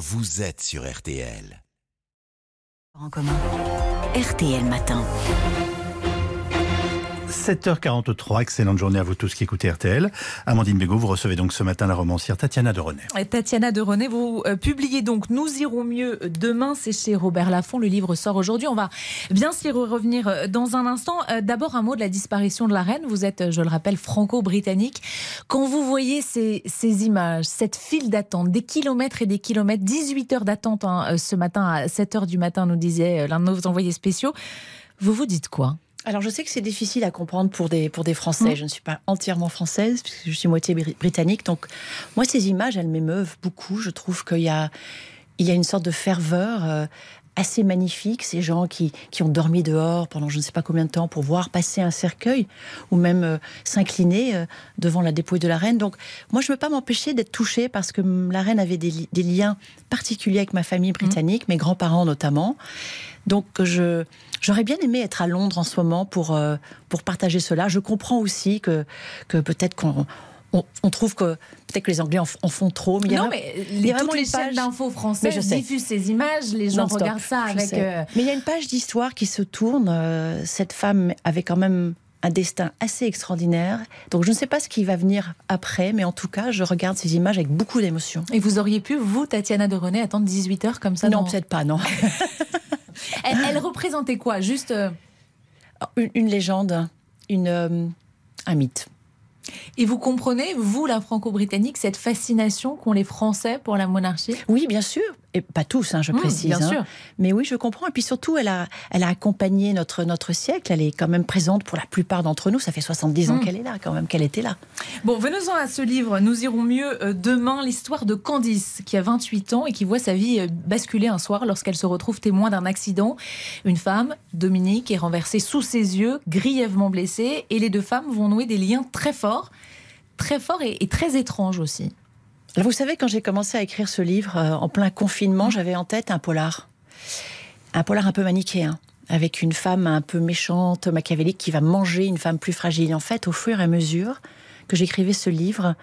vous êtes sur RTL. En commun. RTL Matin. 7h43, excellente journée à vous tous qui écoutez RTL. Amandine Bégaud, vous recevez donc ce matin la romancière Tatiana de René. Tatiana de René, vous euh, publiez donc Nous irons mieux demain, c'est chez Robert Laffont. Le livre sort aujourd'hui. On va bien s'y revenir euh, dans un instant. Euh, d'abord, un mot de la disparition de la reine. Vous êtes, je le rappelle, franco-britannique. Quand vous voyez ces, images, cette file d'attente, des kilomètres et des kilomètres, 18 heures d'attente hein, ce matin à 7 h du matin, nous disait l'un de nos envoyés spéciaux, vous vous dites quoi? Alors je sais que c'est difficile à comprendre pour des, pour des Français. Mmh. Je ne suis pas entièrement française, puisque je suis moitié britannique. Donc moi, ces images, elles m'émeuvent beaucoup. Je trouve qu'il y a, il y a une sorte de ferveur euh, assez magnifique. Ces gens qui, qui, ont dormi dehors pendant je ne sais pas combien de temps pour voir passer un cercueil ou même euh, s'incliner euh, devant la dépouille de la reine. Donc moi, je ne peux pas m'empêcher d'être touchée parce que la reine avait des, des, liens particuliers avec ma famille britannique, mmh. mes grands-parents notamment. Donc je J'aurais bien aimé être à Londres en ce moment pour, euh, pour partager cela. Je comprends aussi que, que peut-être qu'on on, trouve que peut-être que les Anglais en, font trop. Mais non, mais il y a toutes les chaînes d'infos françaises diffusent ces images, les gens regardent ça avec. Euh, mais il y a une page d'histoire qui se tourne. Euh, cette femme avait quand même un destin assez extraordinaire. Donc je ne sais pas ce qui va venir après, mais en tout cas, je regarde ces images avec beaucoup d'émotion. Et vous auriez pu, vous, Tatiana de René, attendre 18 heures comme ça Non, peut-être pas, non. elle, représentait quoi Juste. Euh, une, légende, une, euh, un mythe. Et vous comprenez, vous, la franco-britannique, cette fascination qu'ont les Français pour la monarchie? Oui, bien sûr. Et pas tous, hein, je mmh, précise. Bien hein. sûr. Mais oui, je comprends. Et puis surtout, elle a, elle a accompagné notre, notre siècle. Elle est quand même présente pour la plupart d'entre nous. Ça fait 70 ans mmh. qu'elle est là, quand même, qu'elle était là. Bon, venons-en à ce livre. Nous irons mieux euh, demain. L'histoire de Candice, qui a 28 ans et qui voit sa vie euh, basculer un soir lorsqu'elle se retrouve témoin d'un accident. Une femme, Dominique, est renversée sous ses yeux, grièvement blessée. Et les deux femmes vont nouer des liens très forts. Très forts et, et très étranges aussi. Vous savez, quand j'ai commencé à écrire ce livre, euh, en plein confinement, mmh. j'avais en tête un polar. Un polar un peu manichéen, avec une femme un peu méchante, machiavélique, qui va manger une femme plus fragile. En fait, au fur et à mesure que j'écrivais ce livre,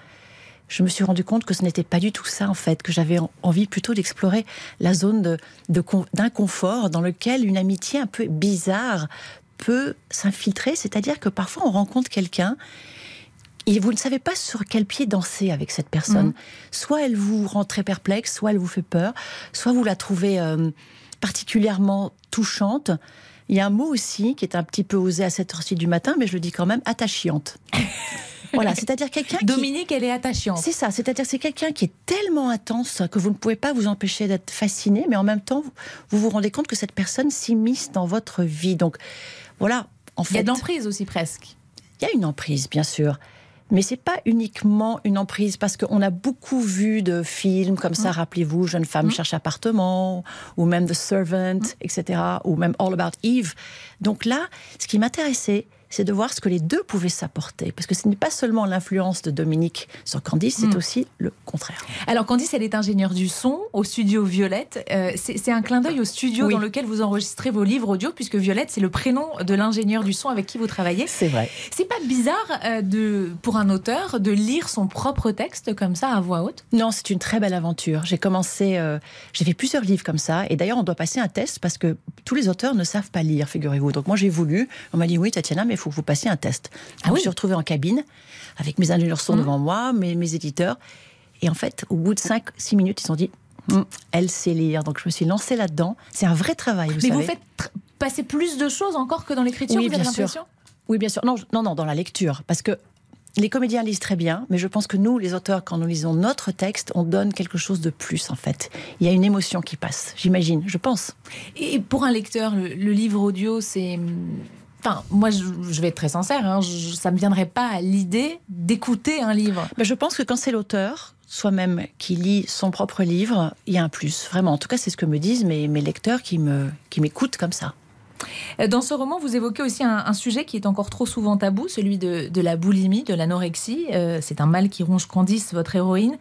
je me suis rendu compte que ce n'était pas du tout ça, en fait, que j'avais envie plutôt d'explorer la zone d'inconfort dans lequel une amitié un peu bizarre peut s'infiltrer. C'est-à-dire que parfois, on rencontre quelqu'un et vous ne savez pas sur quel pied danser avec cette personne. Mm. Soit elle vous rend très perplexe, soit elle vous fait peur, soit vous la trouvez euh, particulièrement touchante. Il y a un mot aussi qui est un petit peu osé à cette heure-ci du matin, mais je le dis quand même, attachante. Voilà, c'est-à-dire quelqu'un. Dominique, elle est attachante. C'est ça, c'est-à-dire c'est quelqu'un qui est tellement intense que vous ne pouvez pas vous empêcher d'être fasciné, mais en même temps, vous vous rendez compte que cette personne s'immisce dans votre vie. Donc, voilà. En fait, il y a de l'emprise aussi presque. Il y a une emprise, bien sûr. Mais c'est pas uniquement une emprise parce qu'on a beaucoup vu de films comme ça. Mmh. Rappelez-vous, jeune femme mmh. cherche appartement, ou même The Servant, mmh. etc., ou même All About Eve. Donc là, ce qui m'intéressait, c'est de voir ce que les deux pouvaient s'apporter. Parce que ce n'est pas seulement l'influence de Dominique sur Candice, c'est hmm. aussi le contraire. Alors Candice, elle est ingénieure du son au studio Violette. Euh, c'est un clin d'œil au studio dans lequel vous enregistrez vos livres audio, puisque Violette, c'est le prénom de l'ingénieur du son avec qui vous travaillez. C'est vrai. C'est pas bizarre euh, de, pour un auteur de lire son propre texte comme ça à voix haute? Non, c'est une très belle aventure. J'ai commencé, euh, j'ai fait plusieurs livres comme ça. Et d'ailleurs, on doit passer un test parce que tous les auteurs ne savent pas lire, figurez-vous. Donc moi, j'ai voulu. On m'a dit oui, Tatiana, mais il faut que vous passiez un test. Ah je me suis retrouvée en cabine avec mes ingénieurs son mmh. devant moi, mes, mes, éditeurs. Et en fait, au bout de 5-6 minutes, ils ont dit mmh, elle sait lire. Donc je me suis lancée là-dedans. C'est un vrai travail. Vous Mais vous faites passer plus de choses encore que dans l'écriture, oui, bien sûr. Oui, bien sûr. Non, non, non, dans la lecture. Parce que les comédiens lisent très bien, mais je pense que nous, les auteurs, quand nous lisons notre texte, on donne quelque chose de plus, en fait. Il y a une émotion qui passe, j'imagine, je pense. Et pour un lecteur, le, livre audio, c'est. Moi, je, vais être très sincère, hein, ça ne me viendrait pas à l'idée d'écouter un livre. Mais je pense que quand c'est l'auteur, soi-même, qui lit son propre livre, il y a un plus. Vraiment, en tout cas, c'est ce que me disent mes, lecteurs qui m'écoutent comme ça. Euh, dans ce roman, vous évoquez aussi un, sujet qui est encore trop souvent tabou, celui de, la boulimie, de l'anorexie. Euh, c'est un mal qui ronge Candice, votre héroïne,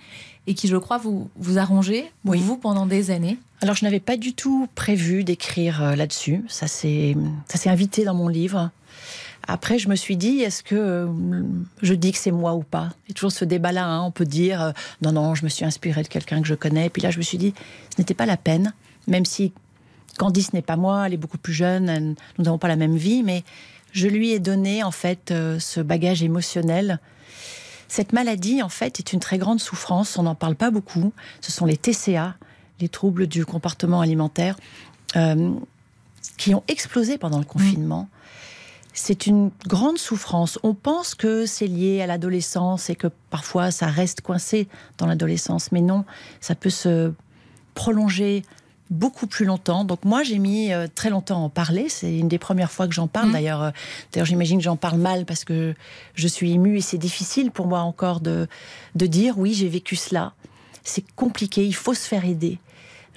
et qui, je crois, vous, vous a rongé, vous, pendant des années. Alors, je n'avais pas du tout prévu d'écrire euh, là-dessus. Ça s'est invité dans mon livre Après, je me suis dit, est-ce que je dis que c'est moi ou pas? Il y a toujours ce débat-là. hein. On peut dire, non, non, je me suis inspirée de quelqu'un que je connais. Puis là, je me suis dit, ce n'était pas la peine, même si Candice n'est pas moi, elle est beaucoup plus jeune, elle- nous n'avons pas la même vie, mais je lui ai donné en fait euh, ce bagage émotionnel. Cette maladie, en fait, est une très grande souffrance. On n'en parle pas beaucoup. Ce sont les TCA, les troubles du comportement alimentaire, euh, qui ont explosé pendant le confinement. C'est une grande souffrance. On pense que c'est lié à l'adolescence et que parfois ça reste coincé dans l'adolescence, mais non, ça peut se prolonger beaucoup plus longtemps. Donc moi, j'ai mis euh, très longtemps à en parler. C'est une des premières fois que j'en parle. Mhm. D'ailleurs, euh, d'ailleurs, j'imagine que j'en parle mal parce que je suis émue et c'est difficile pour moi encore de, de dire oui, j'ai vécu cela. C'est compliqué. Il faut se faire aider.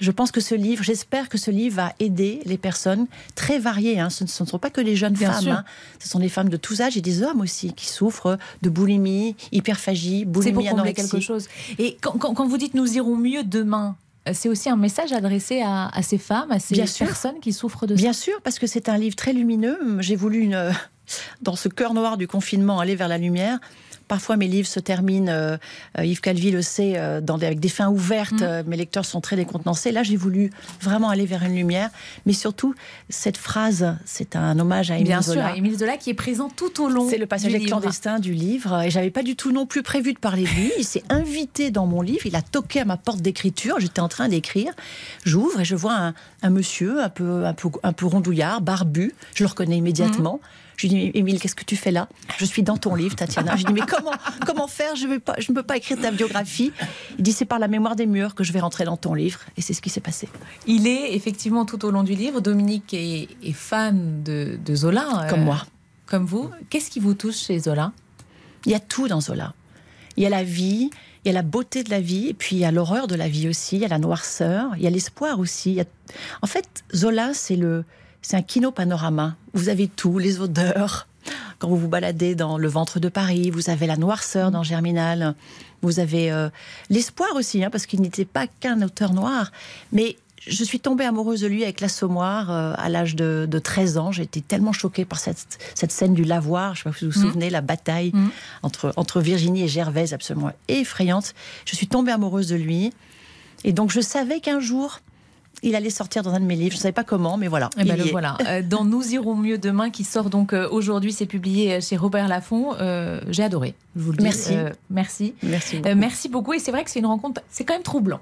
Je pense que ce livre, j'espère que ce livre va aider les personnes très variées. hein. Ce, ne, sont pas que les jeunes Bien femmes. hein. Ce sont des femmes de tous âges et des hommes aussi qui souffrent de boulimie, hyperphagie, C'est boulimie, pour combler quelque chose. Et quand, quand- quand vous dites nous irons mieux demain, c'est aussi un message adressé à, à ces femmes, à ces Bien sûr. personnes qui souffrent de ça. Bien sûr, parce que c'est un livre très lumineux. J'ai voulu, une, euh, dans ce cœur noir du confinement, aller vers la lumière. Parfois, mes livres se terminent, euh, euh, Yves Calvi le sait, euh, dans des- avec des fins ouvertes. Euh, mes lecteurs sont très décontenancés. Là, j'ai voulu vraiment aller vers une lumière. Mais surtout, cette phrase, c'est un hommage à Émile Bien sûr, à Émile Zola qui est présent tout au long. C'est le passage du clandestins du livre. Et j'avais pas du tout non plus prévu de parler de lui. Il s'est invité dans mon livre. Il a toqué à ma porte d'écriture. J'étais en train d'écrire. J'ouvre et je vois un, un monsieur un peu, un, peu, un peu rondouillard, barbu. Je le reconnais immédiatement. Je lui dis, Émile, qu'est-ce que tu fais là? Je suis dans ton livre, Tatiana. Je lui dis, mais comment, comment faire? Je vais pas, je ne peux pas écrire ta biographie. Il dit, c'est par la mémoire des murs que je vais rentrer dans ton livre. Et c'est ce qui s'est passé. Il est effectivement tout au long du livre. Dominique est, est fan de, de Zola. euh, Comme moi. Comme vous. Qu'est-ce qui vous touche chez Zola? Il y a tout dans Zola. Il y a la vie, il y a la beauté de la vie, et puis il y a l'horreur de la vie aussi, il y a la noirceur, il y a l'espoir aussi. il y a- En fait, Zola, c'est le, c'est un kino panorama. Vous avez tout, les odeurs. Quand vous vous baladez dans le ventre de Paris, vous avez la noirceur dans Germinal. Vous avez euh, l'espoir aussi, hein, parce qu'il n'était pas qu'un auteur noir. Mais je suis tombée amoureuse de lui avec l'Assommoir euh, à l'âge de, de 13 ans. J'ai été tellement choquée par cette, cette scène du lavoir. Je ne sais pas si vous vous Mhm. souvenez, la bataille entre, entre Virginie et Gervaise, absolument effrayante. Je suis tombée amoureuse de lui. Et donc, je savais qu'un jour, il allait sortir dans un de mes livres. Je ne savais pas comment, mais voilà. Eh ben, il le y est. voilà. Euh, Dans Nous irons mieux demain, qui sort donc euh, aujourd'hui, c'est publié euh, chez Robert Laffont. Euh, J'ai adoré. Je vous le dis. Merci. Euh, merci. Merci. Euh, beaucoup. merci beaucoup. Et c'est vrai que c'est une rencontre. C'est quand même troublant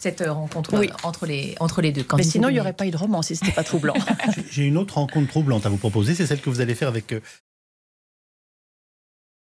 cette rencontre Oui. entre les entre les deux. mais et sinon, il n'y aurait pas eu de roman si ce n'était pas troublant. J'ai- une autre rencontre troublante à vous proposer, c'est celle que vous allez faire avec